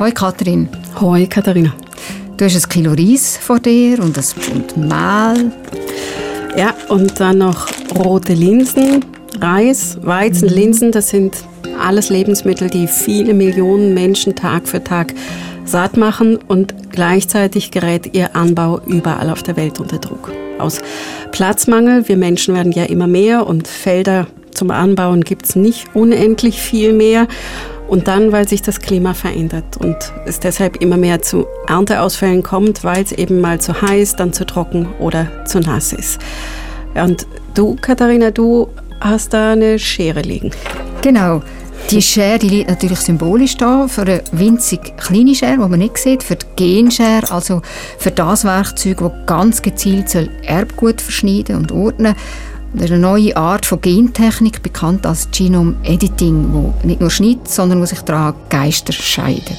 Hoi Kathrin. Hoi Katharina. Du hast ein Kilo Reis vor dir und ein Pfund Mehl. Ja, und dann noch rote Linsen, Reis, Weizen, mhm. Linsen. Das sind alles Lebensmittel, die viele Millionen Menschen Tag für Tag satt machen und gleichzeitig gerät ihr Anbau überall auf der Welt unter Druck. Aus Platzmangel, wir Menschen werden ja immer mehr und Felder zum Anbauen gibt es nicht unendlich viel mehr. Und dann, weil sich das Klima verändert und es deshalb immer mehr zu Ernteausfällen kommt, weil es eben mal zu heiß, dann zu trocken oder zu nass ist. Und du, Katharina, du hast da eine Schere liegen. Genau. Die Schere die liegt natürlich symbolisch da für eine winzig kleine Schere, die man nicht sieht, für die Genschere, also für das Werkzeug, das ganz gezielt Erbgut verschneiden und ordnen soll das ist eine neue Art von Gentechnik, bekannt als Genome Editing, wo nicht nur schneidet, sondern wo sich daran Geister scheidet.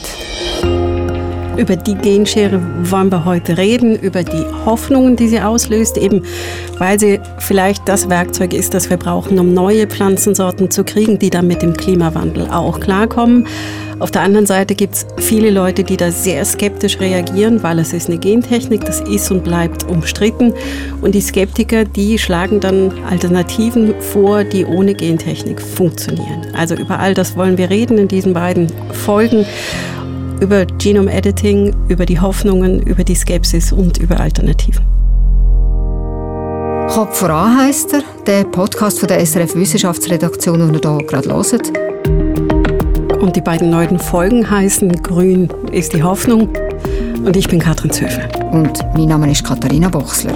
Über die Genschere wollen wir heute reden, über die Hoffnungen, die sie auslöst, eben weil sie vielleicht das Werkzeug ist, das wir brauchen, um neue Pflanzensorten zu kriegen, die dann mit dem Klimawandel auch klarkommen. Auf der anderen Seite gibt es viele Leute, die da sehr skeptisch reagieren, weil es ist eine Gentechnik, das ist und bleibt umstritten. Und die Skeptiker, die schlagen dann Alternativen vor, die ohne Gentechnik funktionieren. Also über all das wollen wir reden in diesen beiden Folgen. Über Genome Editing, über die Hoffnungen, über die Skepsis und über Alternativen. Kopf voran heisst er, der Podcast von der SRF Wissenschaftsredaktion, den ihr hier gerade hört. Und die beiden neuen Folgen heißen Grün ist die Hoffnung. Und ich bin Katrin Zöfel. Und mein Name ist Katharina Bochsler.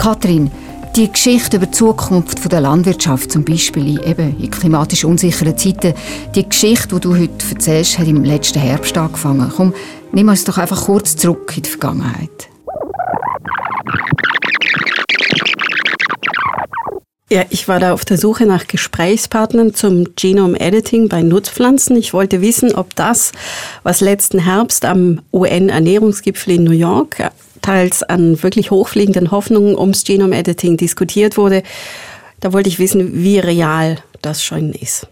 Katrin, die Geschichte über die Zukunft der Landwirtschaft, zum Beispiel in, eben in klimatisch unsicheren Zeiten, die Geschichte, die du heute erzählst, hat im letzten Herbst angefangen. Komm, nimm uns doch einfach kurz zurück in die Vergangenheit. Ja, ich war da auf der Suche nach Gesprächspartnern zum Genome Editing bei Nutzpflanzen. Ich wollte wissen, ob das, was letzten Herbst am UN-Ernährungsgipfel in New York teils an wirklich hochfliegenden Hoffnungen ums Genome Editing diskutiert wurde, da wollte ich wissen, wie real das schon ist.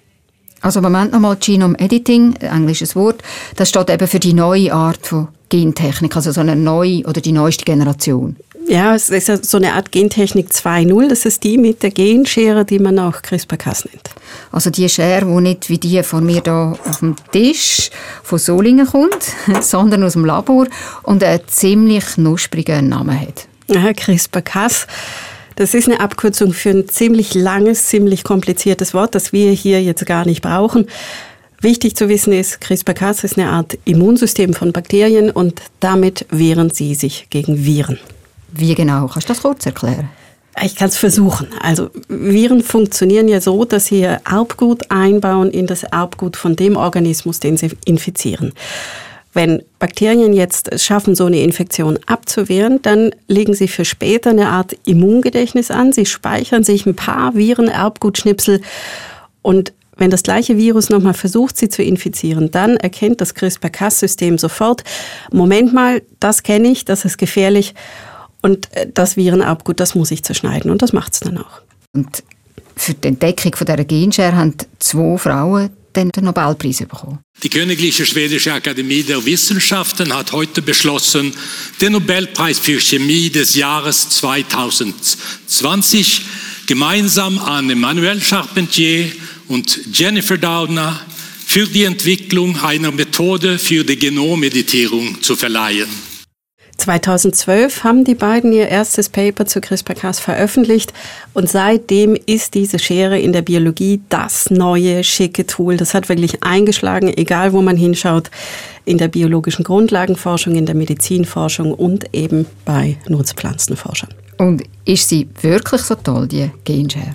Also Moment nochmal, Genome Editing, englisches Wort, das steht eben für die neue Art von Gentechnik, also so eine neue oder die neueste Generation. Ja, es ist so eine Art Gentechnik 2.0. Das ist die mit der Genschere, die man auch CRISPR-Cas nennt. Also die Schere, die nicht wie die von mir da auf dem Tisch von Solingen kommt, sondern aus dem Labor und einen ziemlich knusprigen Namen hat. Ja, CRISPR-Cas. Das ist eine Abkürzung für ein ziemlich langes, ziemlich kompliziertes Wort, das wir hier jetzt gar nicht brauchen. Wichtig zu wissen ist, CRISPR-Cas ist eine Art Immunsystem von Bakterien und damit wehren sie sich gegen Viren. Wie genau? Kannst du das kurz erklären? Ich kann es versuchen. Also Viren funktionieren ja so, dass sie ihr Erbgut einbauen in das Erbgut von dem Organismus, den sie infizieren. Wenn Bakterien jetzt schaffen, so eine Infektion abzuwehren, dann legen sie für später eine Art Immungedächtnis an. Sie speichern sich ein paar Viren-Erbgutschnipsel und wenn das gleiche Virus nochmal versucht, sie zu infizieren, dann erkennt das CRISPR-Cas-System sofort, Moment mal, das kenne ich, das ist gefährlich und äh, das Virenerbgut, das muss ich zerschneiden und das macht es dann auch. Und für die Entdeckung von dieser Genschere haben zwei Frauen den Nobelpreis bekommen. Die Königliche Schwedische Akademie der Wissenschaften hat heute beschlossen, den Nobelpreis für Chemie des Jahres 2020 gemeinsam an Emmanuel Charpentier und Jennifer Doudna für die Entwicklung einer Methode für die Genommeditierung zu verleihen. 2012 haben die beiden ihr erstes Paper zu CRISPR-Cas veröffentlicht und seitdem ist diese Schere in der Biologie das neue schicke Tool. Das hat wirklich eingeschlagen, egal wo man hinschaut, in der biologischen Grundlagenforschung, in der Medizinforschung und eben bei Nutzpflanzenforschern. Und ist sie wirklich so toll, die Genschere?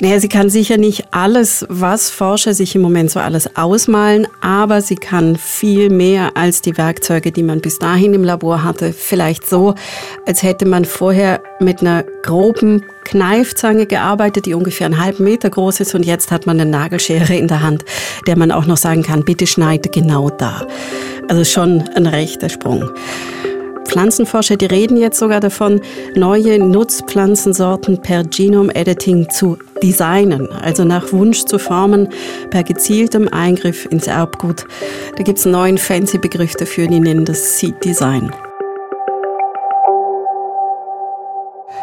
Naja, sie kann sicher nicht alles, was Forscher sich im Moment so alles ausmalen, aber sie kann viel mehr als die Werkzeuge, die man bis dahin im Labor hatte. Vielleicht so, als hätte man vorher mit einer groben Kneifzange gearbeitet, die ungefähr einen halben Meter groß ist und jetzt hat man eine Nagelschere in der Hand, der man auch noch sagen kann, bitte schneide genau da. Also schon ein rechter Sprung. Pflanzenforscher, die reden jetzt sogar davon, neue Nutzpflanzensorten per Genome Editing zu designen, also nach Wunsch zu formen, per gezieltem Eingriff ins Erbgut. Da gibt es einen neuen fancy Begriff dafür, die nennen das Seed Design.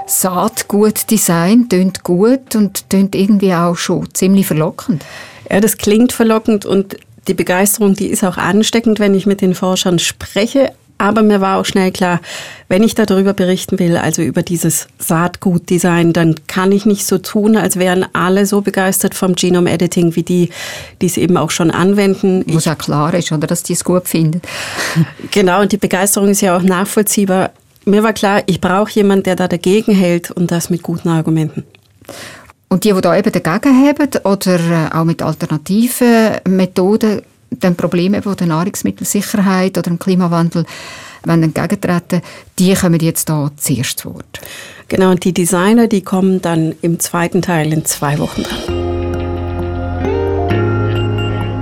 Saatgutdesign tönt gut und tönt irgendwie auch schon ziemlich verlockend. Ja, das klingt verlockend und die Begeisterung, die ist auch ansteckend, wenn ich mit den Forschern spreche. Aber mir war auch schnell klar, wenn ich darüber berichten will, also über dieses Saatgutdesign, dann kann ich nicht so tun, als wären alle so begeistert vom Genome Editing wie die, die es eben auch schon anwenden. Wo es ja klar ist, oder, dass die es gut finden. Genau, und die Begeisterung ist ja auch nachvollziehbar. Mir war klar, ich brauche jemanden, der da dagegen hält und das mit guten Argumenten. Und die, die da eben dagegen haben oder äh, auch mit alternativen Methoden den Problemen die der Nahrungsmittelsicherheit oder dem Klimawandel entgegentreten, die kommen jetzt da zuerst zu Wort. Genau, und die Designer, die kommen dann im zweiten Teil in zwei Wochen dran.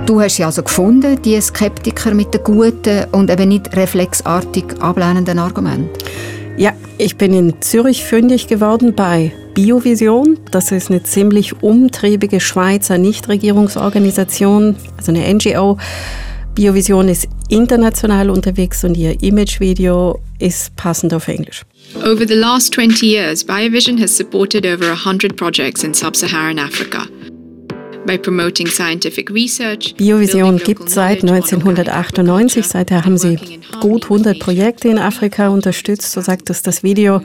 Du hast sie also gefunden, die Skeptiker mit den guten und eben nicht reflexartig ablehnenden Argumenten? Ja, ich bin in Zürich fündig geworden bei Biovision. Das ist eine ziemlich umtriebige Schweizer Nichtregierungsorganisation, also eine NGO. Biovision ist international unterwegs und ihr Imagevideo ist passend auf Englisch. Over the last 20 years, Biovision has supported over 100 projects in sub-Saharan Africa. Biovision gibt seit 1998. Seither haben sie gut 100 Projekte in Afrika unterstützt, so sagt es das Video.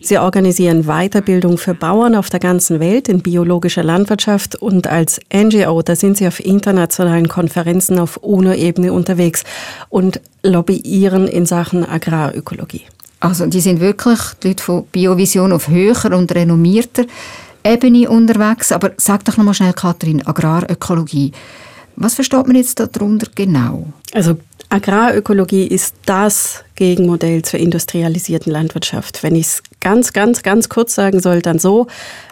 Sie organisieren Weiterbildung für Bauern auf der ganzen Welt in biologischer Landwirtschaft und als NGO, da sind sie auf internationalen Konferenzen auf UNO-Ebene unterwegs und lobbyieren in Sachen Agrarökologie. Also die sind wirklich die Leute von Biovision auf höher und renommierter Ebene unterwegs. Aber sag doch nochmal schnell, Kathrin, Agrarökologie. Was versteht man jetzt darunter genau? Also Agrarökologie ist das Gegenmodell zur industrialisierten Landwirtschaft. Wenn ich es ganz, ganz, ganz kurz sagen soll, dann so.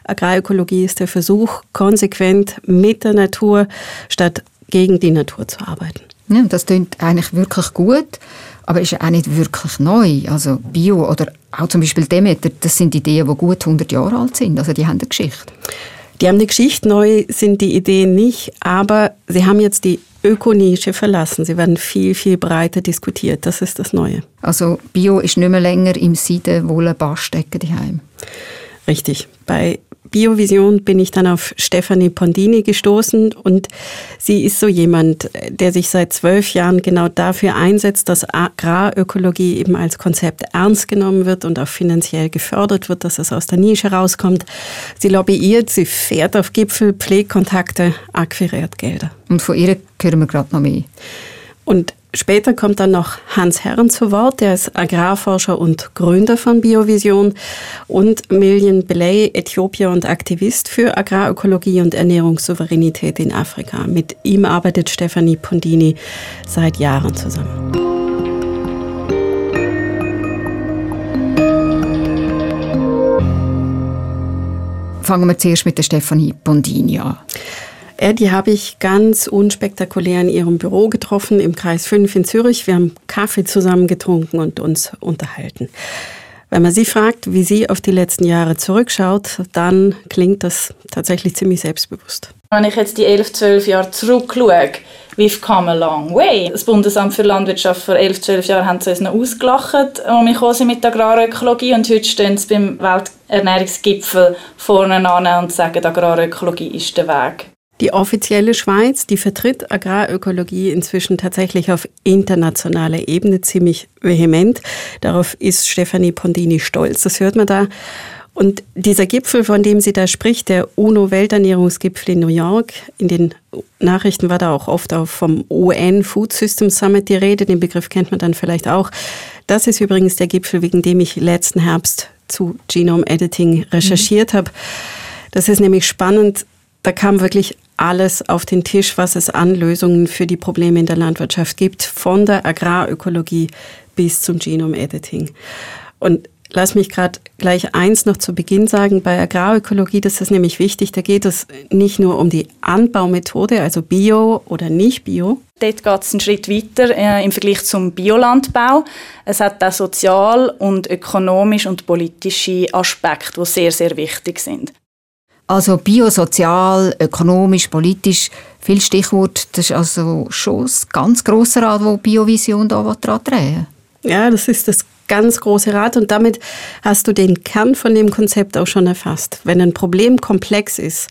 Agrarökologie ist der Versuch, konsequent mit der Natur statt gegen die Natur zu arbeiten. Ja, das klingt eigentlich wirklich gut, aber ist auch nicht wirklich neu. Also Bio oder auch zum Beispiel Demeter, das sind Ideen, die gut 100 Jahre alt sind. Also die haben eine Geschichte. Die haben eine Geschichte, neu sind die Ideen nicht, aber sie haben jetzt die Ökonische verlassen. Sie werden viel, viel breiter diskutiert. Das ist das Neue. Also Bio ist nicht mehr länger im Seiden wohl Bastdecken daheim. Richtig. Bei Biovision bin ich dann auf Stefanie Pondini gestoßen und sie ist so jemand, der sich seit zwölf Jahren genau dafür einsetzt, dass Agrarökologie eben als Konzept ernst genommen wird und auch finanziell gefördert wird, dass es aus der Nische rauskommt. Sie lobbyiert, sie fährt auf Gipfel, pflegt Kontakte, akquiriert Gelder. Und von ihr hören wir gerade noch mehr. Und Später kommt dann noch Hans Herren zu Wort, der ist Agrarforscher und Gründer von Biovision und Million Belay, Äthiopier und Aktivist für Agrarökologie und Ernährungssouveränität in Afrika. Mit ihm arbeitet Stefanie Pondini seit Jahren zusammen. Fangen wir zuerst mit der Stefanie Pondini an. Ja, die habe ich ganz unspektakulär in ihrem Büro getroffen, im Kreis 5 in Zürich. Wir haben Kaffee zusammen getrunken und uns unterhalten. Wenn man sie fragt, wie sie auf die letzten Jahre zurückschaut, dann klingt das tatsächlich ziemlich selbstbewusst. Wenn ich jetzt die 11, 12 Jahre zurückschaue, we've come a long way. Das Bundesamt für Landwirtschaft vor 11, 12 Jahren haben sie uns noch ausgelacht, wir sind mit der Agrarökologie und heute stehen sie beim Welternährungsgipfel vorne an und sagen, Agrarökologie ist der Weg. Die offizielle Schweiz, die vertritt Agrarökologie inzwischen tatsächlich auf internationaler Ebene ziemlich vehement. Darauf ist Stefanie Pondini stolz, das hört man da. Und dieser Gipfel, von dem sie da spricht, der UNO-Welternährungsgipfel in New York, in den Nachrichten war da auch oft auch vom UN Food System Summit die Rede, den Begriff kennt man dann vielleicht auch. Das ist übrigens der Gipfel, wegen dem ich letzten Herbst zu Genome Editing recherchiert mhm. habe. Das ist nämlich spannend. Da kam wirklich alles auf den Tisch, was es an Lösungen für die Probleme in der Landwirtschaft gibt, von der Agrarökologie bis zum Genome-Editing. Und lass mich gerade gleich eins noch zu Beginn sagen. Bei Agrarökologie, das ist nämlich wichtig, da geht es nicht nur um die Anbaumethode, also Bio oder nicht Bio. Dort geht es einen Schritt weiter äh, im Vergleich zum Biolandbau. Es hat auch sozial und ökonomisch und politische Aspekte, die sehr, sehr wichtig sind. Also biosozial, ökonomisch, politisch, viel Stichwort. Das ist also schon ein ganz grosser Rad, wo Biovision da daran drehen Ja, das ist das ganz große Rad und damit hast du den Kern von dem Konzept auch schon erfasst. Wenn ein Problem komplex ist,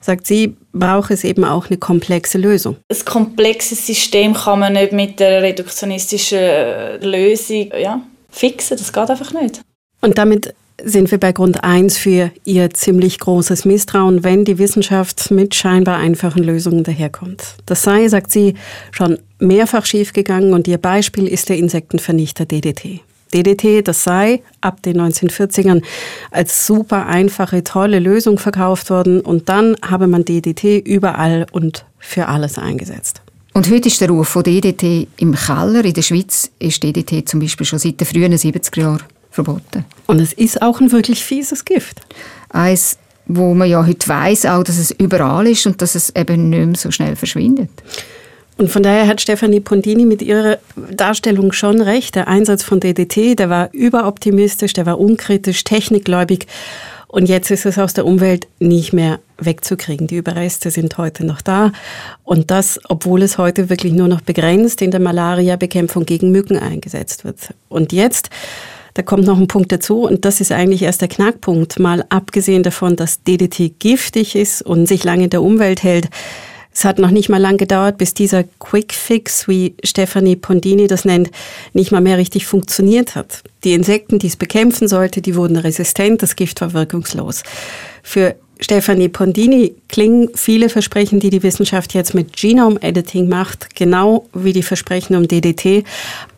sagt sie, braucht es eben auch eine komplexe Lösung. Ein komplexes System kann man nicht mit der reduktionistischen Lösung ja, fixen. Das geht einfach nicht. Und damit sind wir bei Grund 1 für ihr ziemlich großes Misstrauen, wenn die Wissenschaft mit scheinbar einfachen Lösungen daherkommt. Das sei, sagt sie, schon mehrfach schiefgegangen und ihr Beispiel ist der Insektenvernichter DDT. DDT, das sei ab den 1940ern als super einfache, tolle Lösung verkauft worden und dann habe man DDT überall und für alles eingesetzt. Und heute ist der Ruf von DDT im Keller. In der Schweiz ist DDT zum Beispiel schon seit den frühen 70er Jahren verboten. Und es ist auch ein wirklich fieses Gift. Eins, wo man ja heute weiß, auch, dass es überall ist und dass es eben nicht mehr so schnell verschwindet. Und von daher hat Stefanie Pondini mit ihrer Darstellung schon recht. Der Einsatz von DDT, der war überoptimistisch, der war unkritisch, technikgläubig. Und jetzt ist es aus der Umwelt nicht mehr wegzukriegen. Die Überreste sind heute noch da. Und das, obwohl es heute wirklich nur noch begrenzt in der Malaria-Bekämpfung gegen Mücken eingesetzt wird. Und jetzt da kommt noch ein Punkt dazu und das ist eigentlich erst der Knackpunkt. Mal abgesehen davon, dass DDT giftig ist und sich lange in der Umwelt hält. Es hat noch nicht mal lang gedauert, bis dieser Quick Fix, wie Stefanie Pondini das nennt, nicht mal mehr richtig funktioniert hat. Die Insekten, die es bekämpfen sollte, die wurden resistent, das Gift war wirkungslos. Für Stefanie Pondini klingen viele Versprechen, die die Wissenschaft jetzt mit Genome Editing macht, genau wie die Versprechen um DDT,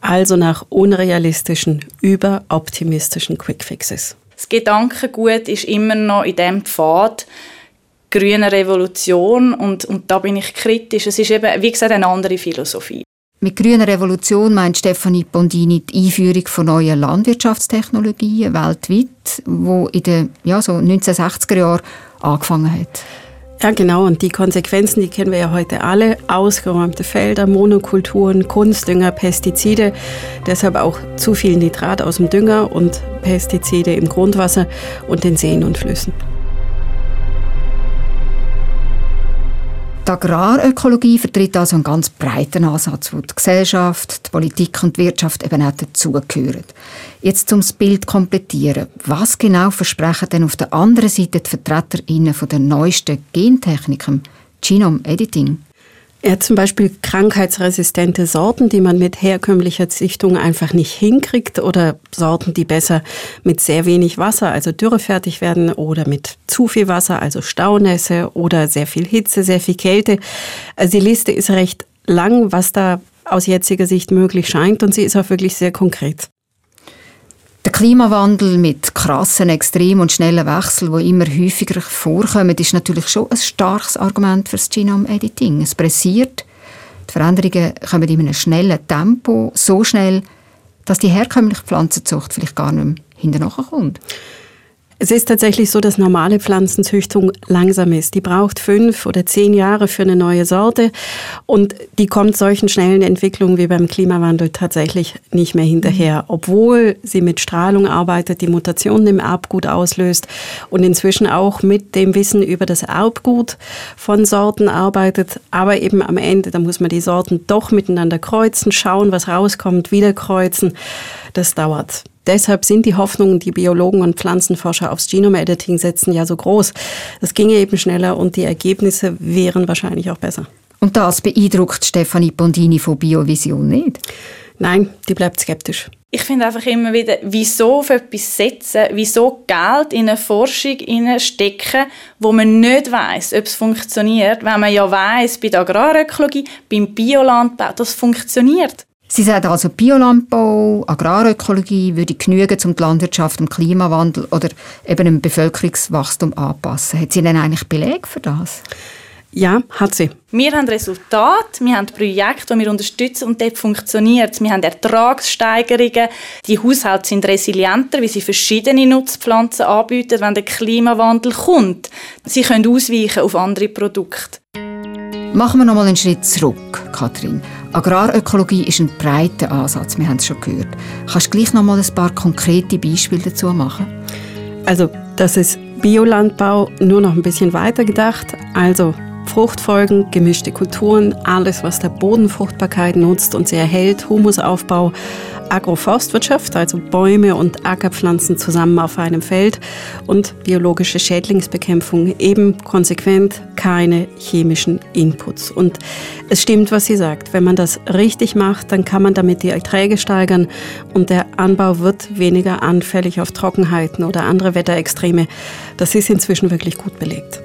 also nach unrealistischen, überoptimistischen Quickfixes. Das Gedankengut ist immer noch in dem Pfad grüner Revolution und, und da bin ich kritisch. Es ist eben, wie gesagt, eine andere Philosophie. Mit grüner Revolution meint Stefanie Bondini die Einführung von neuen Landwirtschaftstechnologien weltweit, wo in den ja, so 1960er Jahren angefangen hat. Ja, genau. Und die Konsequenzen, die kennen wir ja heute alle. Ausgeräumte Felder, Monokulturen, Kunstdünger, Pestizide. Deshalb auch zu viel Nitrat aus dem Dünger und Pestizide im Grundwasser und den Seen und Flüssen. Die Agrarökologie vertritt also einen ganz breiten Ansatz, wo die Gesellschaft, die Politik und die Wirtschaft eben auch dazugehören. Jetzt zum Bild komplettieren. Was genau versprechen denn auf der anderen Seite die VertreterInnen von der neuesten Gentechnik, Genome Editing? Ja, zum Beispiel krankheitsresistente Sorten, die man mit herkömmlicher Züchtung einfach nicht hinkriegt oder Sorten, die besser mit sehr wenig Wasser, also dürrefertig werden oder mit zu viel Wasser, also Staunässe oder sehr viel Hitze, sehr viel Kälte. Also die Liste ist recht lang, was da aus jetziger Sicht möglich scheint und sie ist auch wirklich sehr konkret. Der Klimawandel mit krassen, extremen und schnellen Wechseln, die immer häufiger vorkommen, ist natürlich schon ein starkes Argument für das Genome-Editing. Es pressiert, die Veränderungen kommen in einem schnellen Tempo, so schnell, dass die herkömmliche Pflanzenzucht vielleicht gar nicht mehr hinterher kommt. Es ist tatsächlich so, dass normale Pflanzenzüchtung langsam ist. Die braucht fünf oder zehn Jahre für eine neue Sorte und die kommt solchen schnellen Entwicklungen wie beim Klimawandel tatsächlich nicht mehr hinterher, obwohl sie mit Strahlung arbeitet, die Mutationen im Erbgut auslöst und inzwischen auch mit dem Wissen über das Erbgut von Sorten arbeitet. Aber eben am Ende, da muss man die Sorten doch miteinander kreuzen, schauen, was rauskommt, wieder kreuzen. Das dauert. Deshalb sind die Hoffnungen, die Biologen und Pflanzenforscher aufs Genome-Editing setzen, ja so groß. Das ginge eben schneller und die Ergebnisse wären wahrscheinlich auch besser. Und das beeindruckt Stefanie Bondini von Biovision nicht? Nein, die bleibt skeptisch. Ich finde einfach immer wieder, wieso auf etwas setzen, wieso Geld in eine Forschung stecken, wo man nicht weiß, ob es funktioniert, wenn man ja weiß, bei der Agrarökologie, beim Biolandbau, das funktioniert. Sie sagt also, Biolandbau, Agrarökologie würde genügen, um die Landwirtschaft dem Klimawandel oder eben dem Bevölkerungswachstum anzupassen. Hat sie denn eigentlich Beleg für das? Ja, hat sie. Wir haben Resultate, wir haben Projekte, die wir unterstützen und dort funktioniert es. Wir haben Ertragssteigerungen. Die Haushalte sind resilienter, weil sie verschiedene Nutzpflanzen anbieten, wenn der Klimawandel kommt. Sie können ausweichen auf andere Produkte. Machen wir noch mal einen Schritt zurück, Kathrin. Agrarökologie ist ein breiter Ansatz, wir haben es schon gehört. Kannst du gleich noch mal ein paar konkrete Beispiele dazu machen? Also, das ist Biolandbau nur noch ein bisschen weiter gedacht. Also Fruchtfolgen, gemischte Kulturen, alles, was der Bodenfruchtbarkeit nutzt und sie erhält, Humusaufbau, Agroforstwirtschaft, also Bäume und Ackerpflanzen zusammen auf einem Feld und biologische Schädlingsbekämpfung, eben konsequent keine chemischen Inputs. Und es stimmt, was sie sagt. Wenn man das richtig macht, dann kann man damit die Erträge steigern und der Anbau wird weniger anfällig auf Trockenheiten oder andere Wetterextreme. Das ist inzwischen wirklich gut belegt.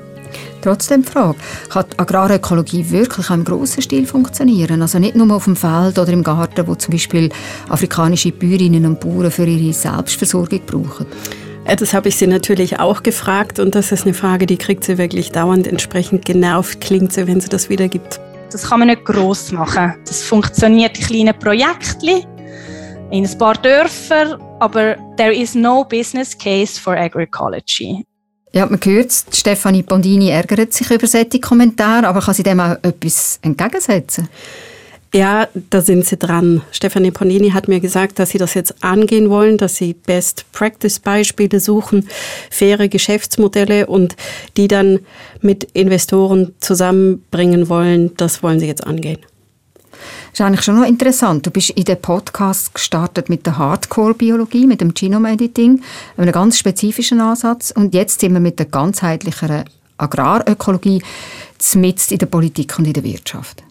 Trotzdem die Frage, kann die Agrarökologie wirklich im grossen Stil funktionieren? Also nicht nur auf dem Feld oder im Garten, wo zum Beispiel afrikanische Bäuerinnen und Bauern für ihre Selbstversorgung brauchen? Das habe ich sie natürlich auch gefragt und das ist eine Frage, die kriegt sie wirklich dauernd. Entsprechend genervt klingt sie, wenn sie das wiedergibt. Das kann man nicht gross machen. Das funktioniert in kleinen Projekten, in ein paar Dörfern, aber there is no business case for agroecology. Ja, man hört Stefanie Bondini ärgert sich über solche Kommentare, aber kann sie dem auch etwas entgegensetzen? Ja, da sind sie dran. Stefanie Bondini hat mir gesagt, dass sie das jetzt angehen wollen, dass sie Best-Practice-Beispiele suchen, faire Geschäftsmodelle und die dann mit Investoren zusammenbringen wollen. Das wollen sie jetzt angehen. Ist eigentlich schon noch interessant. Du bist in den Podcast gestartet mit der Hardcore-Biologie, mit dem Genome-Editing, einem ganz spezifischen Ansatz. Und jetzt sind wir mit der ganzheitlicheren Agrarökologie mitten in der Politik und in der Wirtschaft.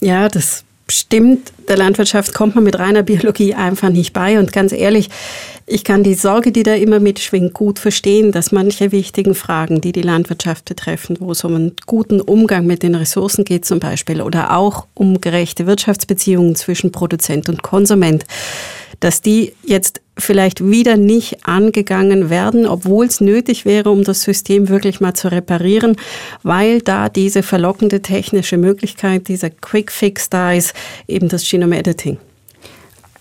Ja, das stimmt. Der Landwirtschaft kommt man mit reiner Biologie einfach nicht bei. Und ganz ehrlich, ich kann die Sorge, die da immer mitschwingt, gut verstehen, dass manche wichtigen Fragen, die die Landwirtschaft betreffen, wo es um einen guten Umgang mit den Ressourcen geht zum Beispiel oder auch um gerechte Wirtschaftsbeziehungen zwischen Produzent und Konsument, dass die jetzt vielleicht wieder nicht angegangen werden, obwohl es nötig wäre, um das System wirklich mal zu reparieren, weil da diese verlockende technische Möglichkeit, dieser Quick Fix da ist, eben das Genome Editing.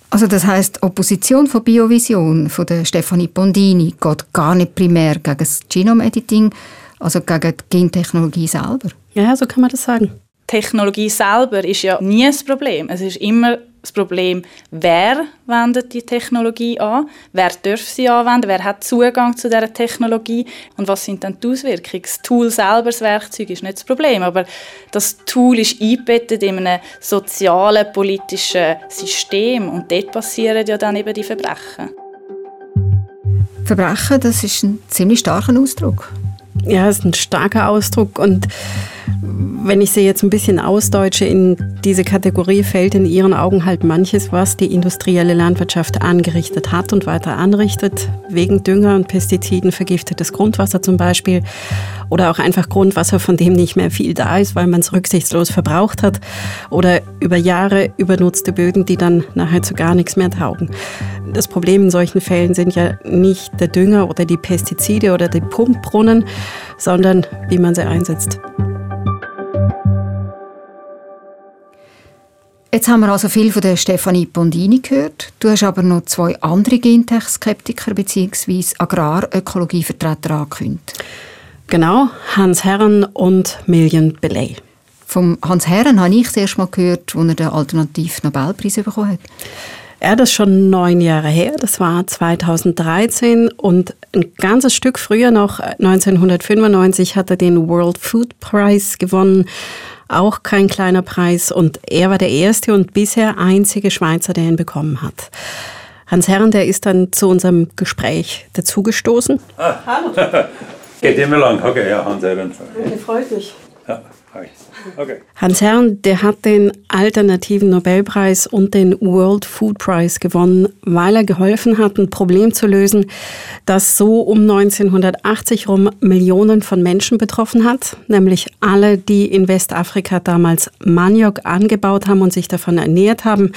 Also das heißt, Opposition von Biovision von der Stefanie Bondini geht gar nicht primär gegen das Genome-Editing, also gegen die Gentechnologie selber. Ja, so kann man das sagen. Technologie selber ist ja nie das Problem. Es ist immer das Problem, wer wendet die Technologie an, wer darf sie anwenden, wer hat Zugang zu dieser Technologie und was sind dann die Auswirkungen. Das Tool selber, das Werkzeug, ist nicht das Problem, aber das Tool ist eingebettet in einem sozialen, politischen System und dort passieren ja dann eben die Verbrechen. Verbrechen, das ist ein ziemlich starker Ausdruck. Ja, das ist ein starker Ausdruck und wenn ich sie jetzt ein bisschen ausdeutsche, in diese Kategorie fällt in Ihren Augen halt manches, was die industrielle Landwirtschaft angerichtet hat und weiter anrichtet, wegen Dünger und Pestiziden vergiftetes Grundwasser zum Beispiel oder auch einfach Grundwasser, von dem nicht mehr viel da ist, weil man es rücksichtslos verbraucht hat oder über Jahre übernutzte Böden, die dann nachher zu gar nichts mehr taugen. Das Problem in solchen Fällen sind ja nicht der Dünger oder die Pestizide oder die Pumpbrunnen, sondern wie man sie einsetzt. Jetzt haben wir also viel von der Stefanie Bondini gehört. Du hast aber noch zwei andere Gentech-Skeptiker bzw. Agrarökologievertreter angekündigt. Genau, Hans Herren und Million Belay. Vom Hans Herren habe ich das erste Mal gehört, als er den Alternativ-Nobelpreis bekommen hat. Ja, das ist schon neun Jahre her. Das war 2013 und ein ganzes Stück früher noch, 1995, hat er den World Food Prize gewonnen auch kein kleiner Preis und er war der erste und bisher einzige Schweizer, der ihn bekommen hat. Hans Herren, der ist dann zu unserem Gespräch dazugestoßen. Ah. Hallo. Geht immer lang. Okay, ja, Hans Herren. Okay, freut mich. Okay. Hans Herrn, der hat den alternativen Nobelpreis und den World Food Prize gewonnen, weil er geholfen hat, ein Problem zu lösen, das so um 1980 rum Millionen von Menschen betroffen hat, nämlich alle, die in Westafrika damals Maniok angebaut haben und sich davon ernährt haben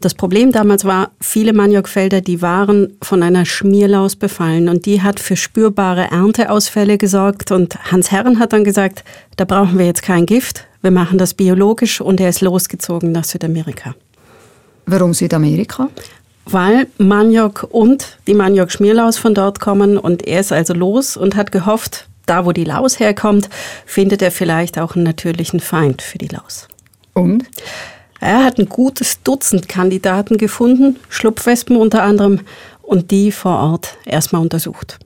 das Problem damals war, viele Maniokfelder, die waren von einer Schmierlaus befallen und die hat für spürbare Ernteausfälle gesorgt und Hans Herren hat dann gesagt, da brauchen wir jetzt kein Gift, wir machen das biologisch und er ist losgezogen nach Südamerika. Warum Südamerika? Weil Maniok und die Maniok-Schmierlaus von dort kommen und er ist also los und hat gehofft, da, wo die Laus herkommt, findet er vielleicht auch einen natürlichen Feind für die Laus. Und? Er hat ein gutes Dutzend Kandidaten gefunden, Schlupfwespen unter anderem, und die vor Ort erstmal untersucht.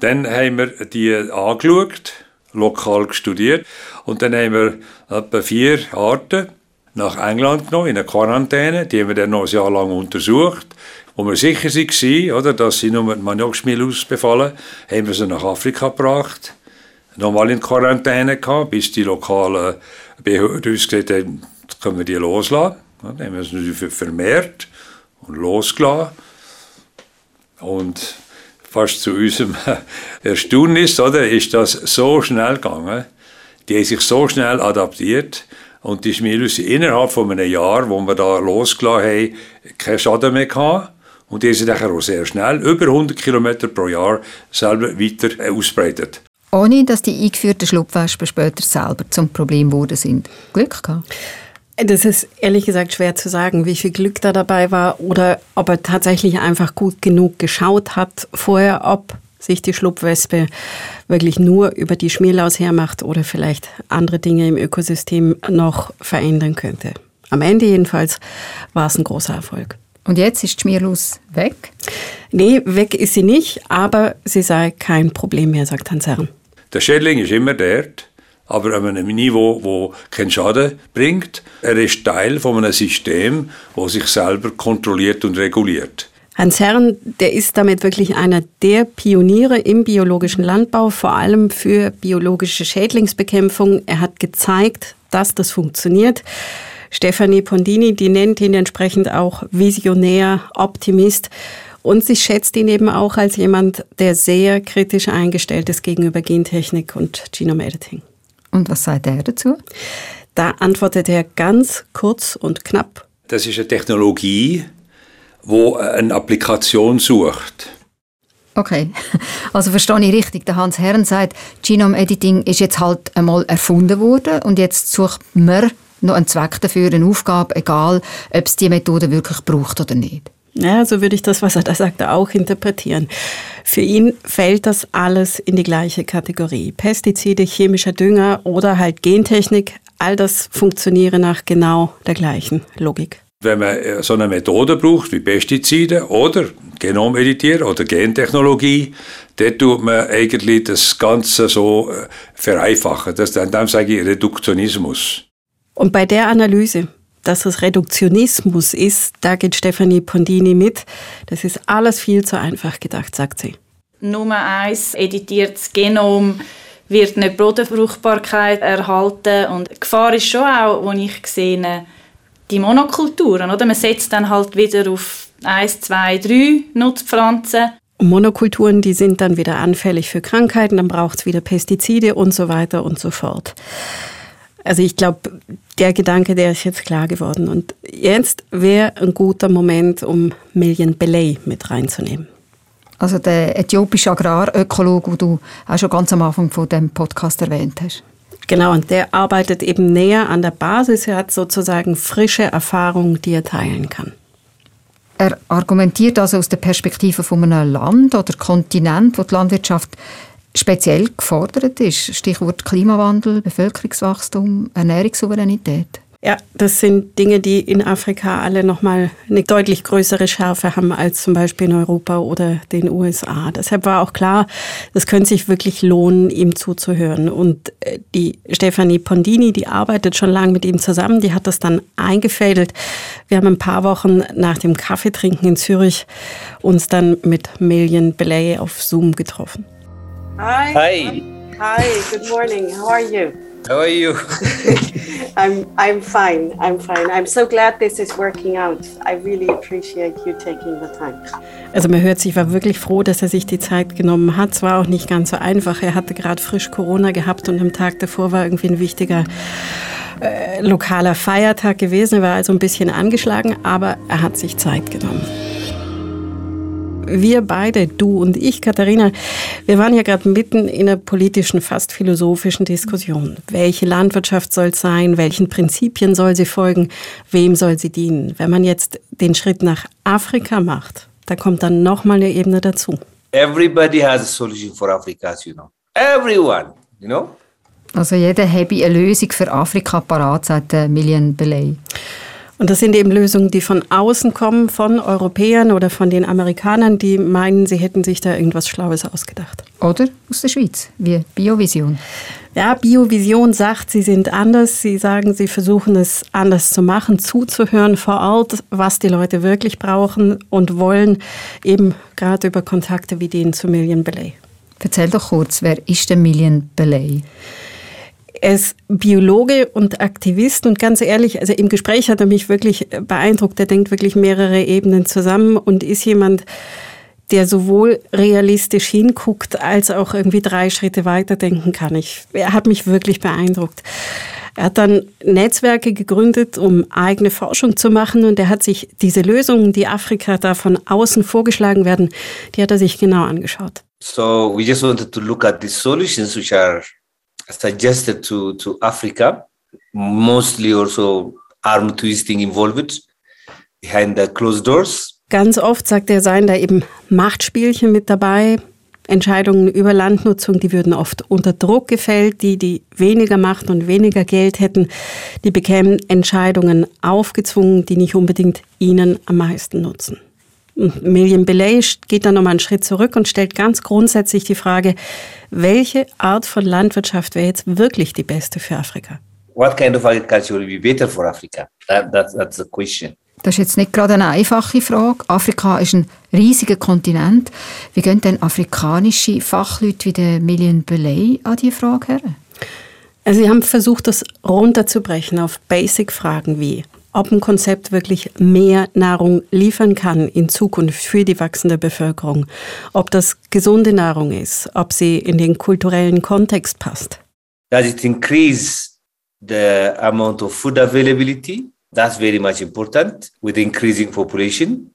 Dann haben wir die angeschaut, lokal studiert, und dann haben wir etwa vier Arten nach England genommen, in eine Quarantäne. Die haben wir dann noch ein Jahr lang untersucht. Wo wir sicher waren, oder, dass sie nur mit Maniokschmiel ausbefallen, haben wir sie nach Afrika gebracht. Nochmal in Quarantäne gehabt, bis die lokalen Behörden uns gesagt haben, können wir die loslassen. Dann haben wir sie vermehrt und losgelassen. Und fast zu unserem Erstaunnis, oder, ist das so schnell gegangen. Die haben sich so schnell adaptiert. Und die Schmielus innerhalb von einem Jahr, wo wir da losgelassen haben, keinen Schaden mehr gehabt. Und die sind dann auch sehr schnell, über 100 Kilometer pro Jahr, selber weiter ausbreitet. Ohne, dass die eingeführten Schlupfwespen später selber zum Problem geworden sind. Glück gehabt? Das ist ehrlich gesagt schwer zu sagen, wie viel Glück da dabei war oder ob er tatsächlich einfach gut genug geschaut hat vorher, ob sich die Schlupfwespe wirklich nur über die Schmierlaus hermacht oder vielleicht andere Dinge im Ökosystem noch verändern könnte. Am Ende jedenfalls war es ein großer Erfolg. Und jetzt ist die Schmierlaus weg? Nee, weg ist sie nicht, aber sie sei kein Problem mehr, sagt Hans Herren. Der Schädling ist immer dort, aber an einem Niveau, wo keinen Schaden bringt. Er ist Teil von einem System, das sich selber kontrolliert und reguliert. Hans Herren, der ist damit wirklich einer der Pioniere im biologischen Landbau, vor allem für biologische Schädlingsbekämpfung. Er hat gezeigt, dass das funktioniert. Stefanie Pondini, die nennt ihn entsprechend auch Visionär, Optimist. Und sie schätzt ihn eben auch als jemand, der sehr kritisch eingestellt ist gegenüber Gentechnik und Genome Editing. Und was sagt er dazu? Da antwortet er ganz kurz und knapp. Das ist eine Technologie, wo eine Applikation sucht. Okay, also verstehe ich richtig. Der Hans Herren sagt, Genome Editing ist jetzt halt einmal erfunden worden und jetzt sucht man noch einen Zweck dafür, eine Aufgabe, egal ob es die Methode wirklich braucht oder nicht. Ja, so würde ich das, was er da sagt, auch interpretieren. Für ihn fällt das alles in die gleiche Kategorie. Pestizide, chemischer Dünger oder halt Gentechnik, all das funktioniere nach genau der gleichen Logik. Wenn man äh, so eine Methode braucht wie Pestizide oder Genomeditieren oder Gentechnologie, dann tut man eigentlich das Ganze so äh, vereinfachen. Das, dann sage ich Reduktionismus. Und bei der Analyse, dass es Reduktionismus ist, da geht Stefanie Pondini mit. Das ist alles viel zu einfach gedacht, sagt sie. Nummer eins editiertes Genom wird nicht Bodenfruchtbarkeit erhalten und die Gefahr ist schon auch, wo ich sehe, die Monokulturen, oder? Man setzt dann halt wieder auf eins, zwei, drei Nutzpflanzen. Monokulturen, die sind dann wieder anfällig für Krankheiten, dann braucht es wieder Pestizide und so weiter und so fort. Also ich glaube, der Gedanke, der ist jetzt klar geworden. Und jetzt wäre ein guter Moment, um Million Belay mit reinzunehmen. Also der äthiopische Agrarökologe, den du auch schon ganz am Anfang von dem Podcast erwähnt hast. Genau, und der arbeitet eben näher an der Basis. Er hat sozusagen frische Erfahrungen, die er teilen kann. Er argumentiert also aus der Perspektive von einem Land oder Kontinent, wo die Landwirtschaft speziell gefordert ist. Stichwort Klimawandel, Bevölkerungswachstum, Ernährungssouveränität. Ja, das sind Dinge, die in Afrika alle nochmal eine deutlich größere Schärfe haben als zum Beispiel in Europa oder den USA. Deshalb war auch klar, es könnte sich wirklich lohnen, ihm zuzuhören. Und äh, die Stefanie Pondini, die arbeitet schon lange mit ihm zusammen, die hat das dann eingefädelt. Wir haben ein paar Wochen nach dem Kaffeetrinken in Zürich uns dann mit Million Belay auf Zoom getroffen. Hi. Hi. Hi. Good morning. How are you? How are you? I'm I'm fine. I'm fine. I'm so glad this is working out. I really appreciate you taking the time. Also man hört sich, war wirklich froh, dass er sich die Zeit genommen hat. Es war auch nicht ganz so einfach. Er hatte gerade frisch Corona gehabt und am Tag davor war irgendwie ein wichtiger äh, lokaler Feiertag gewesen. Er war also ein bisschen angeschlagen, aber er hat sich Zeit genommen wir beide, du und ich, Katharina, wir waren ja gerade mitten in einer politischen, fast philosophischen Diskussion. Welche Landwirtschaft soll es sein? Welchen Prinzipien soll sie folgen? Wem soll sie dienen? Wenn man jetzt den Schritt nach Afrika macht, da kommt dann nochmal eine Ebene dazu. Everybody has a solution for Africa, as you know. Everyone, you know. Also jeder habe eine Lösung für Afrika parat, sagt Million Belay. Und das sind eben Lösungen, die von außen kommen, von Europäern oder von den Amerikanern, die meinen, sie hätten sich da irgendwas Schlaues ausgedacht. Oder aus der Schweiz, wie Biovision. Ja, Biovision sagt, sie sind anders. Sie sagen, sie versuchen es anders zu machen, zuzuhören vor Ort, was die Leute wirklich brauchen und wollen, eben gerade über Kontakte wie den zu Million Belay. Erzähl doch kurz, wer ist der Million Belay? Er ist Biologe und Aktivist und ganz ehrlich, also im Gespräch hat er mich wirklich beeindruckt. Er denkt wirklich mehrere Ebenen zusammen und ist jemand, der sowohl realistisch hinguckt, als auch irgendwie drei Schritte weiterdenken kann. Ich, er hat mich wirklich beeindruckt. Er hat dann Netzwerke gegründet, um eigene Forschung zu machen und er hat sich diese Lösungen, die Afrika da von außen vorgeschlagen werden, die hat er sich genau angeschaut. So we just wanted to look at the solutions which are suggested to, to Africa, mostly also arm twisting involved behind the closed doors. Ganz oft, sagt er, seien da eben Machtspielchen mit dabei. Entscheidungen über Landnutzung, die würden oft unter Druck gefällt. Die, die weniger Macht und weniger Geld hätten, die bekämen Entscheidungen aufgezwungen, die nicht unbedingt ihnen am meisten nutzen. Million Belay geht dann nochmal einen Schritt zurück und stellt ganz grundsätzlich die Frage, welche Art von Landwirtschaft wäre jetzt wirklich die beste für Afrika? What kind of agriculture will be better for Africa? That, that, that's the question. Das ist jetzt nicht gerade eine einfache Frage. Afrika ist ein riesiger Kontinent. Wie gehen denn afrikanische Fachleute wie der Million Belay an diese Frage her? Also sie haben versucht, das runterzubrechen auf Basic-Fragen wie ob ein Konzept wirklich mehr Nahrung liefern kann in Zukunft für die wachsende Bevölkerung, ob das gesunde Nahrung ist, ob sie in den kulturellen Kontext passt. Does it increase the amount of food availability? That's very much important with increasing population.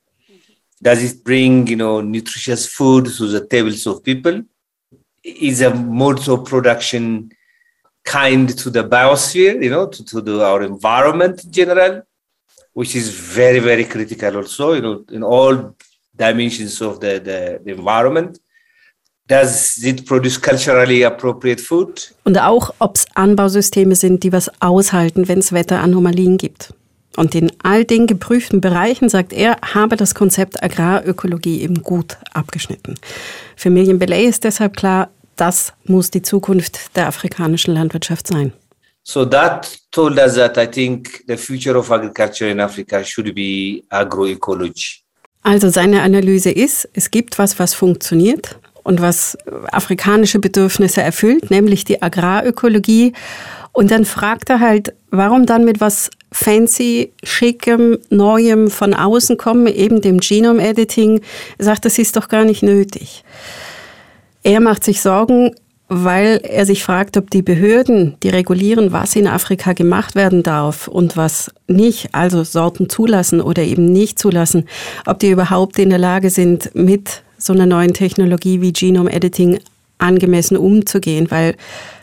Does it bring, you know, nutritious food to the tables of people? Is a mode of production kind to the biosphere, you know, to, to the, our environment in general? Which is very, very critical also, you know, in all dimensions of the, the, the environment. Does it produce culturally appropriate food? Und auch, ob es Anbausysteme sind, die was aushalten, wenn es Wetteranomalien gibt. Und in all den geprüften Bereichen, sagt er, habe das Konzept Agrarökologie eben gut abgeschnitten. Für Million Belay ist deshalb klar, das muss die Zukunft der afrikanischen Landwirtschaft sein. So that told us that I think the future of agriculture in Africa should be agroecology. Also seine Analyse ist, es gibt was, was funktioniert und was afrikanische Bedürfnisse erfüllt, nämlich die Agrarökologie. Und dann fragt er halt, warum dann mit was fancy, schickem, neuem von außen kommen, eben dem Genome-Editing. Er sagt, das ist doch gar nicht nötig. Er macht sich Sorgen, weil er sich fragt, ob die Behörden, die regulieren, was in Afrika gemacht werden darf und was nicht, also Sorten zulassen oder eben nicht zulassen, ob die überhaupt in der Lage sind, mit so einer neuen Technologie wie Genome Editing angemessen umzugehen, weil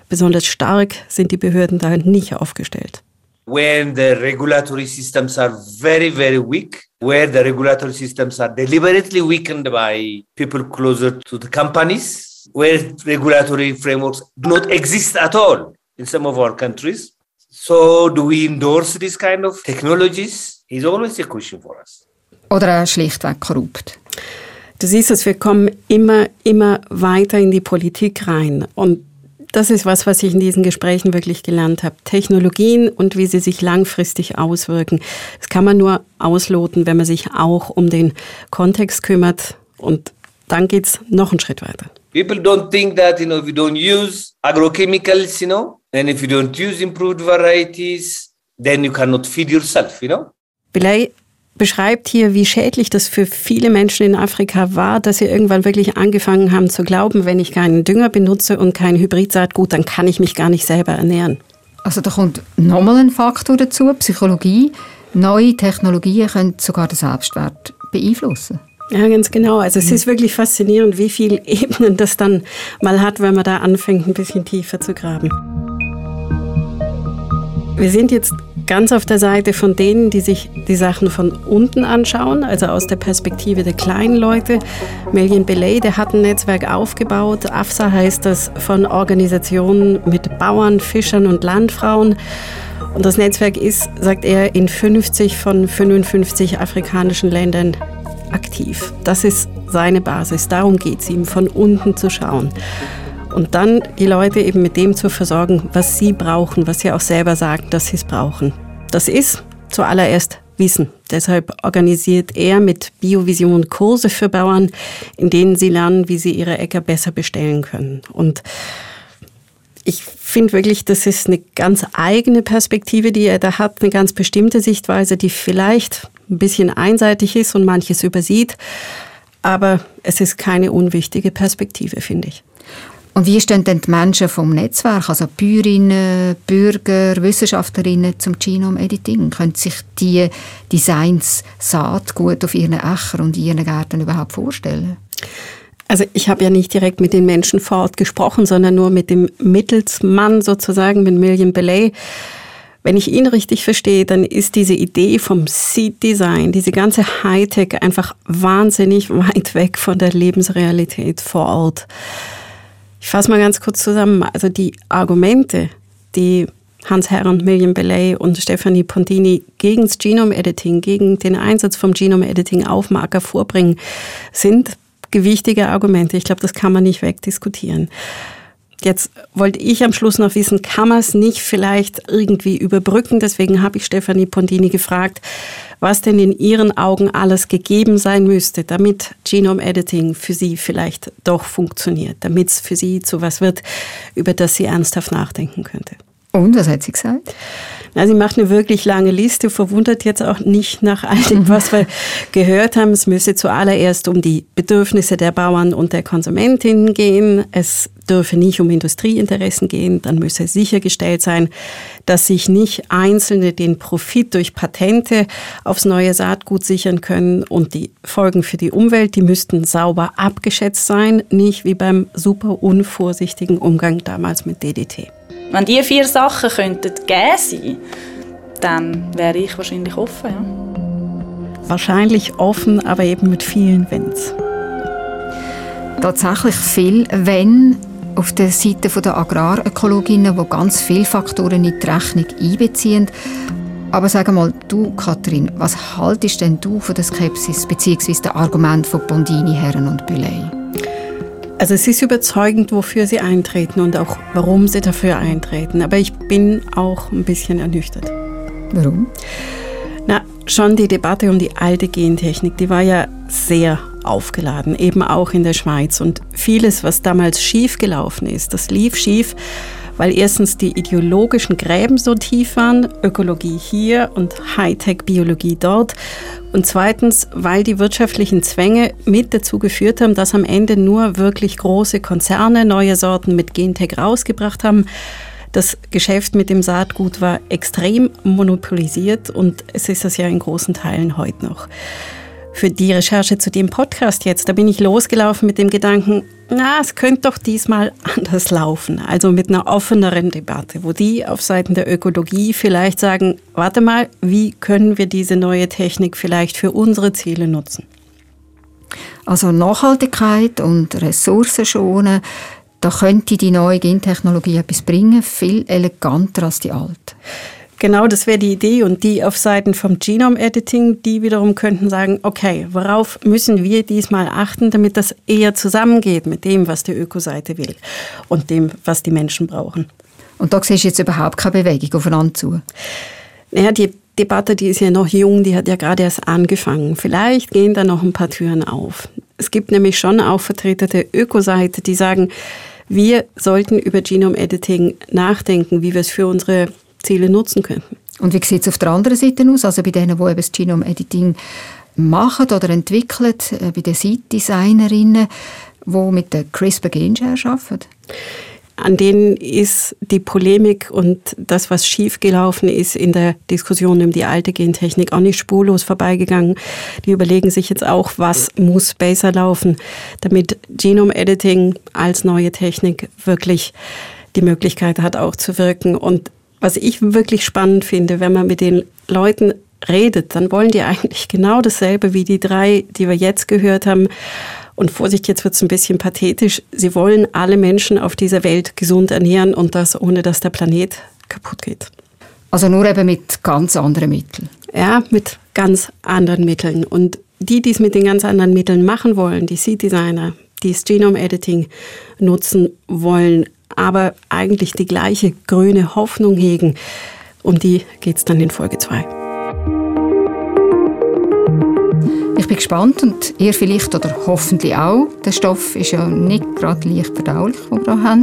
besonders stark sind die Behörden da nicht aufgestellt. When the regulatory systems are very, very weak, where the regulatory systems are deliberately weakened by people closer to the companies, where regulatory frameworks do not exist at all in some of our countries. So, do we endorse this kind of technologies? Is always a question for us. Oder schlichtweg korrupt. Du siehst es, wir kommen immer, immer weiter in die Politik rein. Und das ist was, was ich in diesen Gesprächen wirklich gelernt habe. Technologien und wie sie sich langfristig auswirken. Das kann man nur ausloten, wenn man sich auch um den Kontext kümmert. Und dann geht es noch einen Schritt weiter. People don't think that, you know, if you don't use agrochemicals, you know, and if you don't use improved varieties, then you cannot feed yourself, you know. Belay beschreibt hier, wie schädlich das für viele Menschen in Afrika war, dass sie irgendwann wirklich angefangen haben zu glauben, wenn ich keinen Dünger benutze und kein Hybridsaatgut, dann kann ich mich gar nicht selber ernähren. Also da kommt nochmal ein Faktor dazu, Psychologie. Neue Technologien können sogar den Selbstwert beeinflussen. Ja, ganz genau. Also es ist wirklich faszinierend, wie viele Ebenen das dann mal hat, wenn man da anfängt, ein bisschen tiefer zu graben. Wir sind jetzt ganz auf der Seite von denen, die sich die Sachen von unten anschauen, also aus der Perspektive der kleinen Leute. Million Belay, der hat ein Netzwerk aufgebaut. AFSA heißt das von Organisationen mit Bauern, Fischern und Landfrauen. Und das Netzwerk ist, sagt er, in 50 von 55 afrikanischen Ländern aktiv. Das ist seine Basis. Darum geht es ihm, von unten zu schauen. Und dann die Leute eben mit dem zu versorgen, was sie brauchen, was sie auch selber sagen, dass sie es brauchen. Das ist zuallererst Wissen. Deshalb organisiert er mit Biovision Kurse für Bauern, in denen sie lernen, wie sie ihre Äcker besser bestellen können. Und ich finde wirklich, das ist eine ganz eigene Perspektive, die er da hat, eine ganz bestimmte Sichtweise, die vielleicht ein bisschen einseitig ist und manches übersieht. Aber es ist keine unwichtige Perspektive, finde ich. Und wie stehen denn die Menschen vom Netzwerk, also Bäuerinnen, Bürger, Wissenschaftlerinnen zum Genome-Editing? Können sich die Designs Saatgut auf ihren Äckern und ihren Gärten überhaupt vorstellen? Also ich habe ja nicht direkt mit den Menschen vor Ort gesprochen, sondern nur mit dem Mittelsmann sozusagen, mit Million Belay. Wenn ich ihn richtig verstehe, dann ist diese Idee vom Seed Design, diese ganze Hightech einfach wahnsinnig weit weg von der Lebensrealität vor Ort. Ich fasse mal ganz kurz zusammen. Also die Argumente, die Hans Herren, Million Belay und Stefanie Pontini gegen das Genome Editing, gegen den Einsatz vom Genome Editing auf Marker vorbringen, sind gewichtige Argumente. Ich glaube, das kann man nicht wegdiskutieren. Jetzt wollte ich am Schluss noch wissen, kann man es nicht vielleicht irgendwie überbrücken? Deswegen habe ich Stefanie Pontini gefragt, was denn in Ihren Augen alles gegeben sein müsste, damit Genome Editing für Sie vielleicht doch funktioniert, damit es für Sie zu was wird, über das Sie ernsthaft nachdenken könnte. Und was hat sie gesagt? Na, sie macht eine wirklich lange Liste, verwundert jetzt auch nicht nach all dem, was wir gehört haben. Es müsse zuallererst um die Bedürfnisse der Bauern und der Konsumentinnen gehen. Es dürfe nicht um Industrieinteressen gehen. Dann müsse sichergestellt sein, dass sich nicht Einzelne den Profit durch Patente aufs neue Saatgut sichern können. Und die Folgen für die Umwelt, die müssten sauber abgeschätzt sein, nicht wie beim super unvorsichtigen Umgang damals mit DDT. Wenn diese vier Sachen könnten geben sein, dann wäre ich wahrscheinlich offen. Ja. Wahrscheinlich offen, aber eben mit vielen Wenns. Tatsächlich viel Wenn auf der Seite der Agrarökologinnen, die ganz viele Faktoren in die Rechnung einbeziehen. Aber sag mal, du, Kathrin, was haltest denn du von der Skepsis bzw. dem Argument von Bondini, Herren und Büley? Also es ist überzeugend, wofür sie eintreten und auch warum sie dafür eintreten. Aber ich bin auch ein bisschen ernüchtert. Warum? Na, schon die Debatte um die alte Gentechnik, die war ja sehr aufgeladen, eben auch in der Schweiz. Und vieles, was damals schief gelaufen ist, das lief schief, weil erstens die ideologischen Gräben so tief waren, Ökologie hier und Hightech-Biologie dort. Und zweitens, weil die wirtschaftlichen Zwänge mit dazu geführt haben, dass am Ende nur wirklich große Konzerne neue Sorten mit Gentech rausgebracht haben. Das Geschäft mit dem Saatgut war extrem monopolisiert und es ist es ja in großen Teilen heute noch für die Recherche zu dem Podcast jetzt, da bin ich losgelaufen mit dem Gedanken, na, es könnte doch diesmal anders laufen. Also mit einer offeneren Debatte, wo die auf Seiten der Ökologie vielleicht sagen, warte mal, wie können wir diese neue Technik vielleicht für unsere Ziele nutzen? Also Nachhaltigkeit und Ressourcen schonen, da könnte die neue Gentechnologie etwas bringen, viel eleganter als die alte. Genau, das wäre die Idee. Und die auf Seiten vom Genome Editing, die wiederum könnten sagen, okay, worauf müssen wir diesmal achten, damit das eher zusammengeht mit dem, was die Ökoseite will und dem, was die Menschen brauchen. Und da siehst du jetzt überhaupt keine Bewegung aufeinander zu? Naja, die Debatte, die ist ja noch jung, die hat ja gerade erst angefangen. Vielleicht gehen da noch ein paar Türen auf. Es gibt nämlich schon auch Vertreter der Ökoseite, die sagen, wir sollten über Genome Editing nachdenken, wie wir es für unsere Ziele nutzen könnten. Und wie sieht es auf der anderen Seite aus? Also bei denen, die eben das Genome-Editing machen oder entwickeln, äh, bei den Site-Designerinnen, die mit der CRISPR-Genschere arbeiten? An denen ist die Polemik und das, was schiefgelaufen ist in der Diskussion um die alte Gentechnik, auch nicht spurlos vorbeigegangen. Die überlegen sich jetzt auch, was muss besser laufen, damit Genome Editing als neue Technik wirklich die Möglichkeit hat, auch zu wirken. Und was ich wirklich spannend finde, wenn man mit den Leuten redet, dann wollen die eigentlich genau dasselbe wie die drei, die wir jetzt gehört haben. Und Vorsicht, jetzt wird es ein bisschen pathetisch. Sie wollen alle Menschen auf dieser Welt gesund ernähren und das ohne, dass der Planet kaputt geht. Also nur eben mit ganz anderen Mitteln. Ja, mit ganz anderen Mitteln. Und die, die es mit den ganz anderen Mitteln machen wollen, die Seed-Designer, die das Genome-Editing nutzen wollen, aber eigentlich die gleiche grüne Hoffnung hegen, um die geht es dann in Folge 2. Ich bin gespannt und ihr vielleicht oder hoffentlich auch. Der Stoff ist ja nicht gerade leicht verdaulich, den wir hier haben.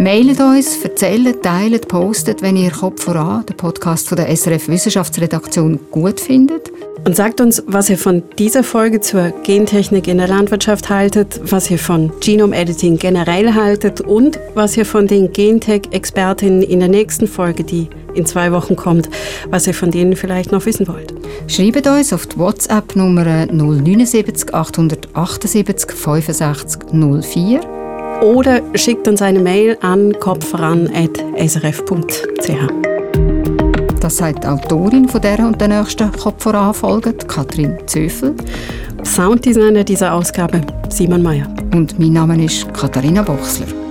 Mailet uns, erzählt, teilt, postet, wenn ihr Kopf voran, den Podcast von der SRF Wissenschaftsredaktion gut findet. Und sagt uns, was ihr von dieser Folge zur Gentechnik in der Landwirtschaft haltet, was ihr von Genome Editing generell haltet und was ihr von den Gentech-Expertinnen in der nächsten Folge, die in zwei Wochen kommt, was ihr von denen vielleicht noch wissen wollt. Schreibt uns auf die WhatsApp-Nummer 079 878 65 04 oder schickt uns eine Mail an kopfvoran.srf.ch. Das sagt die Autorin von der und der nächsten Kopf voran Folge, Katrin Zöfel. Sounddesigner dieser Ausgabe, Simon Mayer. Und mein Name ist Katharina Bochsler.